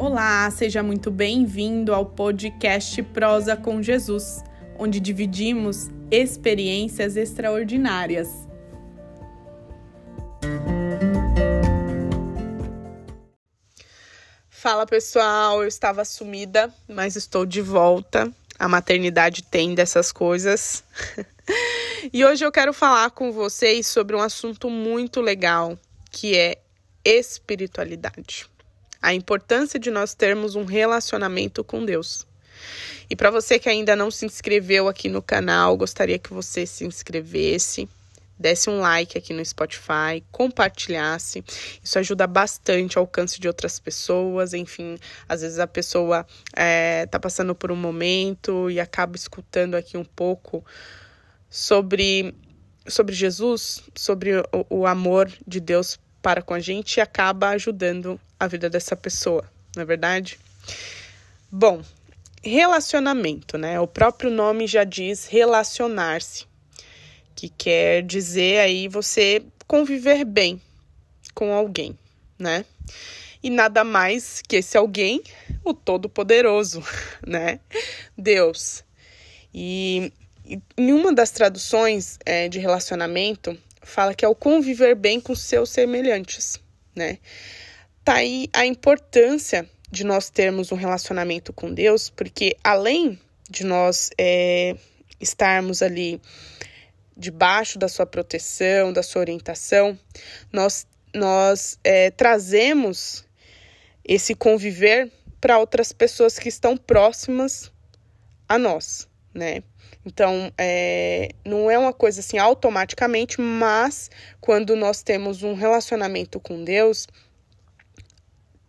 Olá, seja muito bem-vindo ao podcast Prosa com Jesus, onde dividimos experiências extraordinárias. Fala pessoal, eu estava sumida, mas estou de volta. A maternidade tem dessas coisas. e hoje eu quero falar com vocês sobre um assunto muito legal, que é espiritualidade a importância de nós termos um relacionamento com Deus. E para você que ainda não se inscreveu aqui no canal, gostaria que você se inscrevesse, desse um like aqui no Spotify, compartilhasse. Isso ajuda bastante ao alcance de outras pessoas. Enfim, às vezes a pessoa está é, passando por um momento e acaba escutando aqui um pouco sobre, sobre Jesus, sobre o, o amor de Deus para com a gente e acaba ajudando a vida dessa pessoa, não é verdade? Bom, relacionamento, né? O próprio nome já diz relacionar-se, que quer dizer aí você conviver bem com alguém, né? E nada mais que esse alguém, o Todo-Poderoso, né? Deus. E em uma das traduções é, de relacionamento, fala que é o conviver bem com seus semelhantes, né? Tá aí a importância de nós termos um relacionamento com Deus, porque além de nós é, estarmos ali debaixo da sua proteção, da sua orientação, nós, nós é, trazemos esse conviver para outras pessoas que estão próximas a nós, né? Então, é, não é uma coisa assim automaticamente, mas quando nós temos um relacionamento com Deus,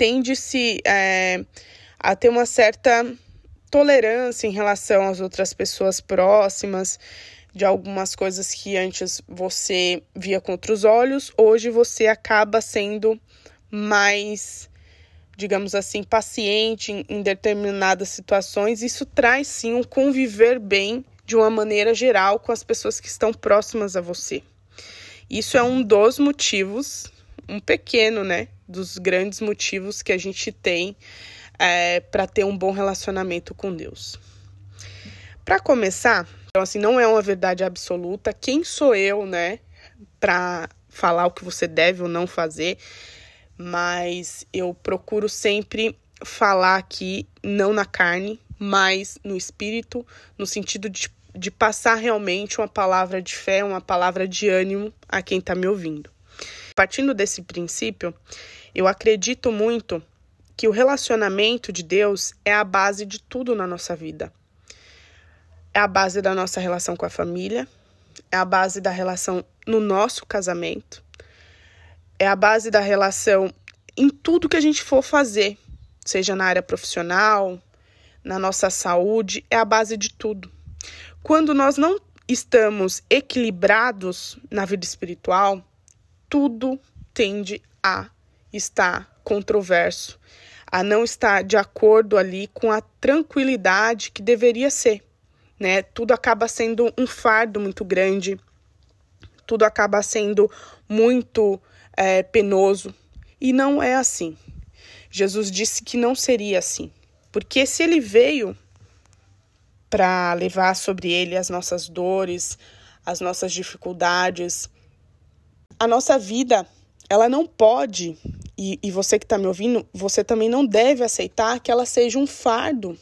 tende-se é, a ter uma certa tolerância em relação às outras pessoas próximas, de algumas coisas que antes você via com outros olhos, hoje você acaba sendo mais, digamos assim, paciente em determinadas situações. Isso traz sim um conviver bem de uma maneira geral com as pessoas que estão próximas a você. Isso é um dos motivos, um pequeno, né, dos grandes motivos que a gente tem é, para ter um bom relacionamento com Deus. Para começar, então assim, não é uma verdade absoluta. Quem sou eu, né, para falar o que você deve ou não fazer? Mas eu procuro sempre falar aqui não na carne, mas no espírito, no sentido de, de passar realmente uma palavra de fé, uma palavra de ânimo a quem está me ouvindo. Partindo desse princípio, eu acredito muito que o relacionamento de Deus é a base de tudo na nossa vida. É a base da nossa relação com a família, é a base da relação no nosso casamento, é a base da relação em tudo que a gente for fazer, seja na área profissional, na nossa saúde, é a base de tudo. Quando nós não estamos equilibrados na vida espiritual, tudo tende a está controverso, a não estar de acordo ali com a tranquilidade que deveria ser, né? Tudo acaba sendo um fardo muito grande, tudo acaba sendo muito é, penoso e não é assim. Jesus disse que não seria assim, porque se ele veio para levar sobre ele as nossas dores, as nossas dificuldades, a nossa vida, ela não pode e, e você que está me ouvindo, você também não deve aceitar que ela seja um fardo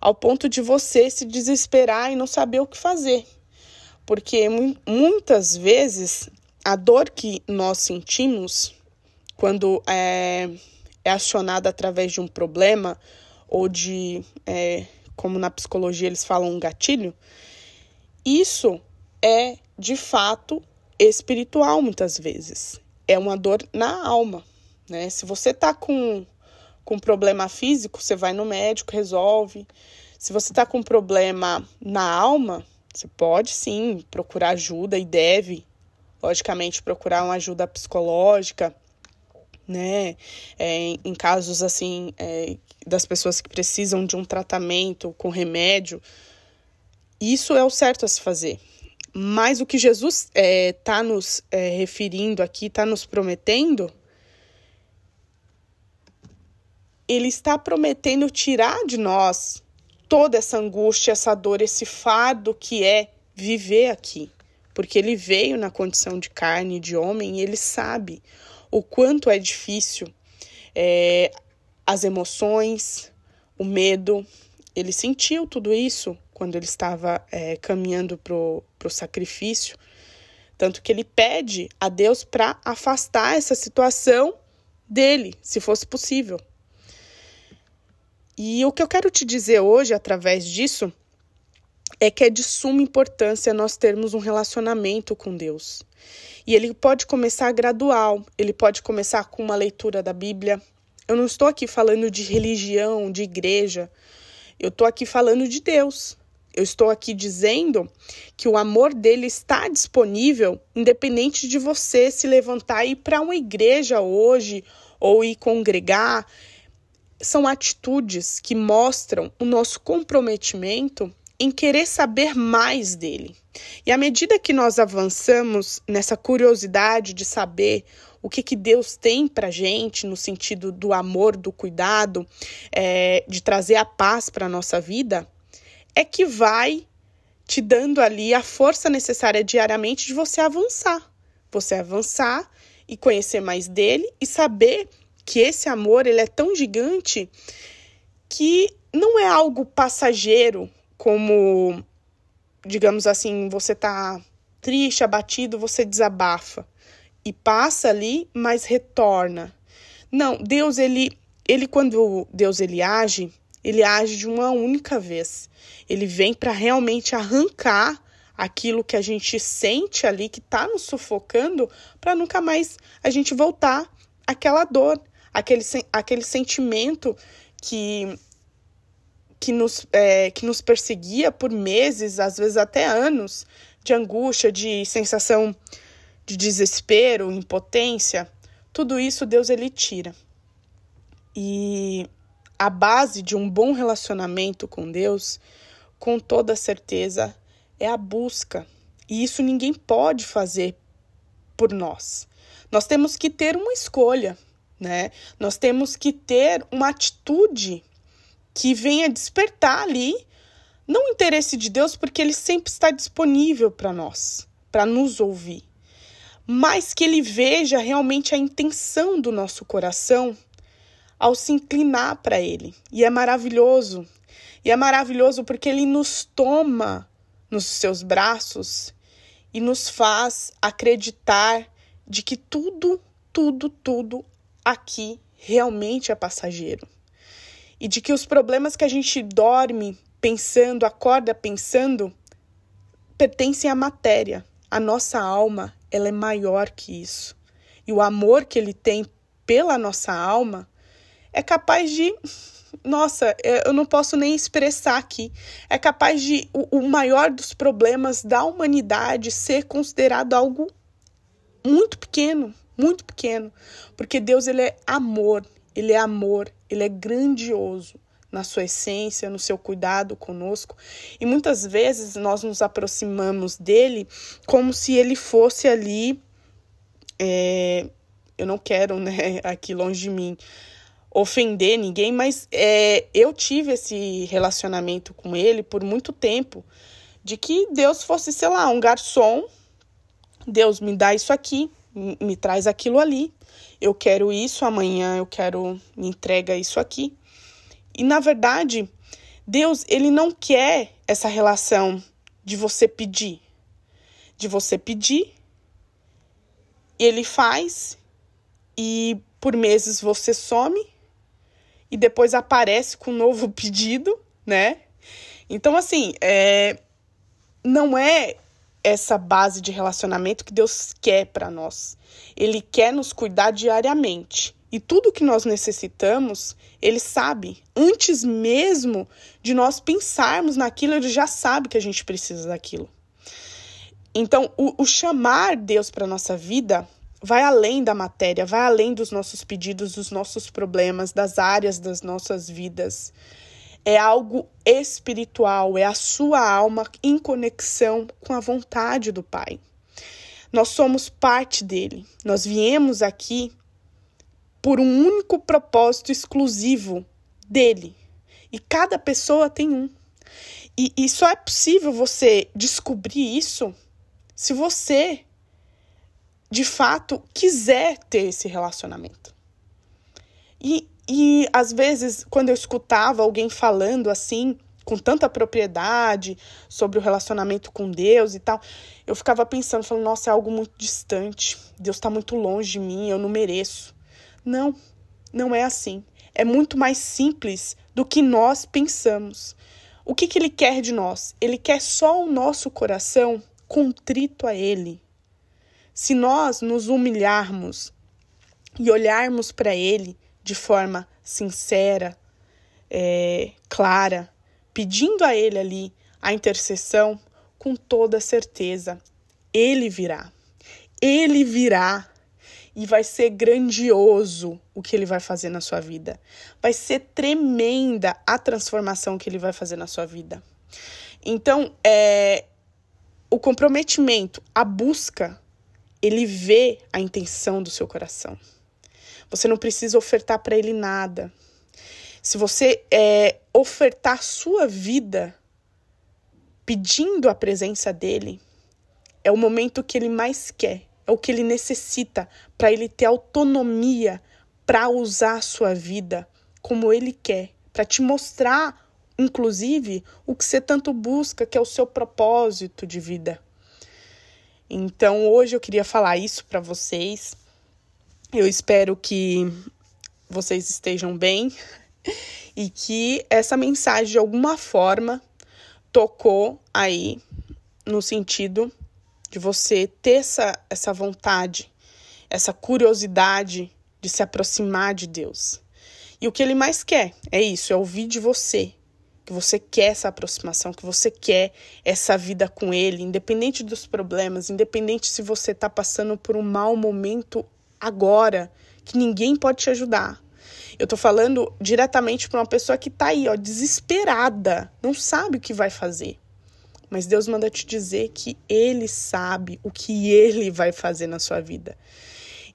ao ponto de você se desesperar e não saber o que fazer. Porque muitas vezes a dor que nós sentimos quando é, é acionada através de um problema ou de, é, como na psicologia eles falam, um gatilho, isso é de fato espiritual muitas vezes. É uma dor na alma. Né? Se você está com, com problema físico, você vai no médico, resolve. Se você está com problema na alma, você pode sim procurar ajuda e deve, logicamente, procurar uma ajuda psicológica, né? É, em casos assim, é, das pessoas que precisam de um tratamento com remédio, isso é o certo a se fazer. Mas o que Jesus está é, tá nos é, referindo aqui, está nos prometendo, ele está prometendo tirar de nós toda essa angústia, essa dor, esse fardo que é viver aqui. Porque ele veio na condição de carne, de homem, e ele sabe o quanto é difícil é, as emoções, o medo. Ele sentiu tudo isso quando ele estava é, caminhando para o sacrifício. Tanto que ele pede a Deus para afastar essa situação dele, se fosse possível. E o que eu quero te dizer hoje, através disso, é que é de suma importância nós termos um relacionamento com Deus. E ele pode começar gradual, ele pode começar com uma leitura da Bíblia. Eu não estou aqui falando de religião, de igreja. Eu estou aqui falando de Deus. Eu estou aqui dizendo que o amor dele está disponível, independente de você se levantar e ir para uma igreja hoje ou ir congregar são atitudes que mostram o nosso comprometimento em querer saber mais dele. E à medida que nós avançamos nessa curiosidade de saber o que, que Deus tem para gente no sentido do amor, do cuidado, é, de trazer a paz para a nossa vida, é que vai te dando ali a força necessária diariamente de você avançar. Você avançar e conhecer mais dele e saber que esse amor ele é tão gigante que não é algo passageiro, como, digamos assim, você tá triste, abatido, você desabafa e passa ali, mas retorna. Não, Deus ele ele quando Deus ele age, ele age de uma única vez. Ele vem para realmente arrancar aquilo que a gente sente ali que está nos sufocando para nunca mais a gente voltar àquela dor, aquele, aquele sentimento que, que, nos, é, que nos perseguia por meses, às vezes até anos, de angústia, de sensação de desespero, impotência, tudo isso Deus ele tira. E a base de um bom relacionamento com Deus, com toda certeza, é a busca. E isso ninguém pode fazer por nós. Nós temos que ter uma escolha né? Nós temos que ter uma atitude que venha despertar ali não o interesse de Deus, porque ele sempre está disponível para nós, para nos ouvir, mas que ele veja realmente a intenção do nosso coração ao se inclinar para ele. E é maravilhoso. E é maravilhoso porque ele nos toma nos seus braços e nos faz acreditar de que tudo, tudo, tudo aqui realmente é passageiro. E de que os problemas que a gente dorme pensando, acorda pensando, pertencem à matéria. A nossa alma, ela é maior que isso. E o amor que ele tem pela nossa alma é capaz de nossa, eu não posso nem expressar aqui. É capaz de o, o, maior dos problemas da humanidade ser considerado algo muito pequeno, muito pequeno, porque Deus ele é amor, ele é amor, ele é grandioso na sua essência, no seu cuidado conosco. E muitas vezes nós nos aproximamos dele como se ele fosse ali. É, eu não quero, né, aqui longe de mim, ofender ninguém, mas é, eu tive esse relacionamento com ele por muito tempo, de que Deus fosse, sei lá, um garçom. Deus me dá isso aqui, me traz aquilo ali. Eu quero isso amanhã, eu quero me entrega isso aqui. E na verdade, Deus, ele não quer essa relação de você pedir. De você pedir, ele faz e por meses você some e depois aparece com um novo pedido, né? Então, assim, é, não é essa base de relacionamento que Deus quer para nós. Ele quer nos cuidar diariamente. E tudo que nós necessitamos, ele sabe. Antes mesmo de nós pensarmos naquilo, ele já sabe que a gente precisa daquilo. Então, o, o chamar Deus para nossa vida vai além da matéria, vai além dos nossos pedidos, dos nossos problemas, das áreas das nossas vidas é algo espiritual, é a sua alma em conexão com a vontade do Pai. Nós somos parte dele. Nós viemos aqui por um único propósito exclusivo dele. E cada pessoa tem um. E, e só é possível você descobrir isso se você, de fato, quiser ter esse relacionamento. E, e às vezes, quando eu escutava alguém falando assim, com tanta propriedade sobre o relacionamento com Deus e tal, eu ficava pensando, falando, nossa, é algo muito distante. Deus está muito longe de mim, eu não mereço. Não, não é assim. É muito mais simples do que nós pensamos. O que, que ele quer de nós? Ele quer só o nosso coração contrito a ele. Se nós nos humilharmos e olharmos para ele de forma sincera, é, clara, pedindo a ele ali a intercessão, com toda certeza, ele virá. Ele virá e vai ser grandioso o que ele vai fazer na sua vida. Vai ser tremenda a transformação que ele vai fazer na sua vida. Então, é, o comprometimento, a busca, ele vê a intenção do seu coração. Você não precisa ofertar para ele nada. Se você é, ofertar sua vida pedindo a presença dele, é o momento que ele mais quer é o que ele necessita para ele ter autonomia para usar a sua vida como ele quer, para te mostrar, inclusive, o que você tanto busca, que é o seu propósito de vida. Então, hoje eu queria falar isso para vocês. Eu espero que vocês estejam bem e que essa mensagem de alguma forma tocou aí no sentido de você ter essa, essa vontade, essa curiosidade de se aproximar de Deus. E o que ele mais quer é isso, é ouvir de você, que você quer essa aproximação, que você quer essa vida com ele, independente dos problemas, independente se você está passando por um mau momento agora, que ninguém pode te ajudar. Eu tô falando diretamente para uma pessoa que tá aí, ó, desesperada, não sabe o que vai fazer. Mas Deus manda te dizer que Ele sabe o que Ele vai fazer na sua vida.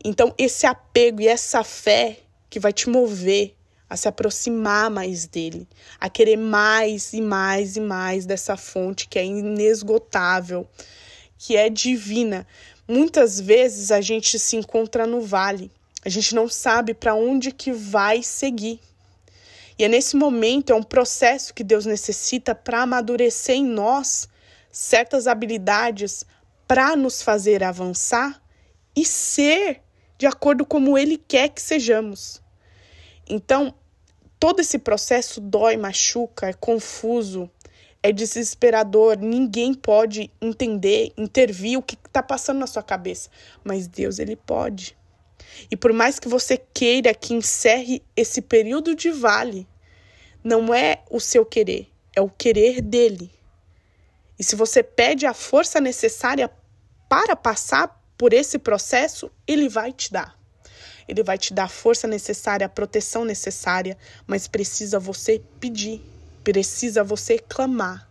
Então, esse apego e essa fé que vai te mover a se aproximar mais dele, a querer mais e mais e mais dessa fonte que é inesgotável, que é divina. Muitas vezes a gente se encontra no vale, a gente não sabe para onde que vai seguir. E é nesse momento, é um processo que Deus necessita para amadurecer em nós certas habilidades para nos fazer avançar e ser de acordo como Ele quer que sejamos. Então, todo esse processo dói, machuca, é confuso, é desesperador, ninguém pode entender, intervir o que está passando na sua cabeça, mas Deus, Ele pode. E por mais que você queira que encerre esse período de vale, não é o seu querer, é o querer dele. E se você pede a força necessária para passar por esse processo, ele vai te dar. Ele vai te dar a força necessária, a proteção necessária, mas precisa você pedir, precisa você clamar.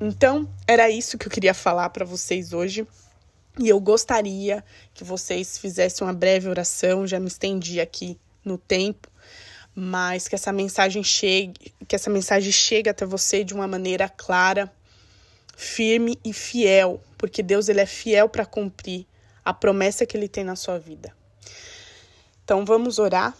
Então, era isso que eu queria falar para vocês hoje. E eu gostaria que vocês fizessem uma breve oração, já me estendi aqui no tempo, mas que essa mensagem chegue, que essa mensagem chegue até você de uma maneira clara, firme e fiel, porque Deus ele é fiel para cumprir a promessa que ele tem na sua vida. Então vamos orar.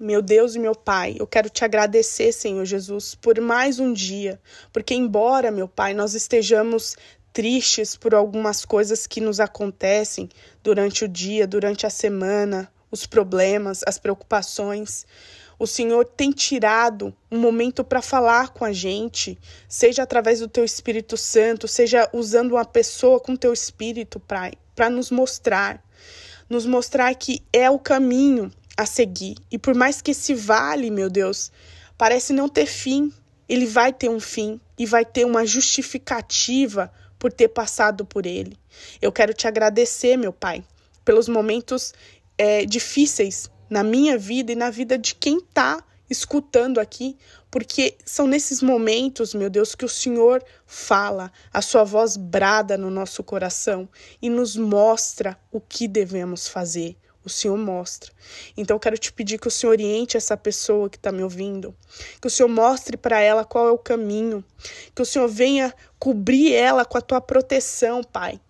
Meu Deus e meu Pai, eu quero te agradecer, Senhor Jesus, por mais um dia, porque embora, meu Pai, nós estejamos tristes por algumas coisas que nos acontecem durante o dia, durante a semana, os problemas, as preocupações. O Senhor tem tirado um momento para falar com a gente, seja através do teu Espírito Santo, seja usando uma pessoa com teu Espírito, Pai, para nos mostrar, nos mostrar que é o caminho a seguir. E por mais que esse vale, meu Deus, parece não ter fim, ele vai ter um fim e vai ter uma justificativa por ter passado por ele. Eu quero te agradecer, meu Pai, pelos momentos é, difíceis na minha vida e na vida de quem está escutando aqui, porque são nesses momentos, meu Deus, que o Senhor fala, a sua voz brada no nosso coração e nos mostra o que devemos fazer, o Senhor mostra. Então eu quero te pedir que o Senhor oriente essa pessoa que está me ouvindo, que o Senhor mostre para ela qual é o caminho, que o Senhor venha cobrir ela com a tua proteção, Pai.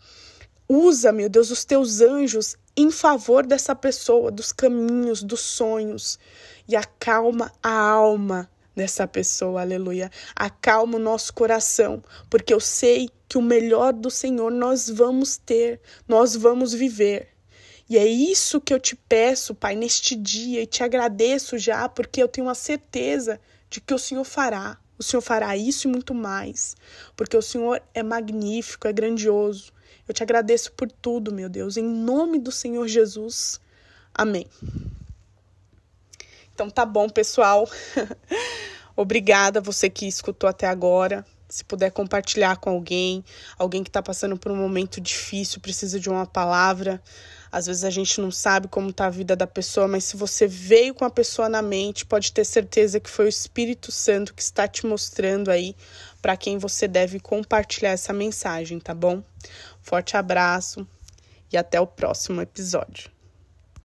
Usa, meu Deus, os teus anjos em favor dessa pessoa, dos caminhos, dos sonhos, e acalma a alma dessa pessoa, aleluia. Acalma o nosso coração, porque eu sei que o melhor do Senhor nós vamos ter, nós vamos viver. E é isso que eu te peço, Pai, neste dia, e te agradeço já, porque eu tenho a certeza de que o Senhor fará. O Senhor fará isso e muito mais, porque o Senhor é magnífico, é grandioso. Eu te agradeço por tudo, meu Deus, em nome do Senhor Jesus. Amém. Então tá bom, pessoal. Obrigada você que escutou até agora. Se puder compartilhar com alguém, alguém que está passando por um momento difícil, precisa de uma palavra. Às vezes a gente não sabe como está a vida da pessoa, mas se você veio com a pessoa na mente, pode ter certeza que foi o Espírito Santo que está te mostrando aí para quem você deve compartilhar essa mensagem, tá bom? Forte abraço e até o próximo episódio.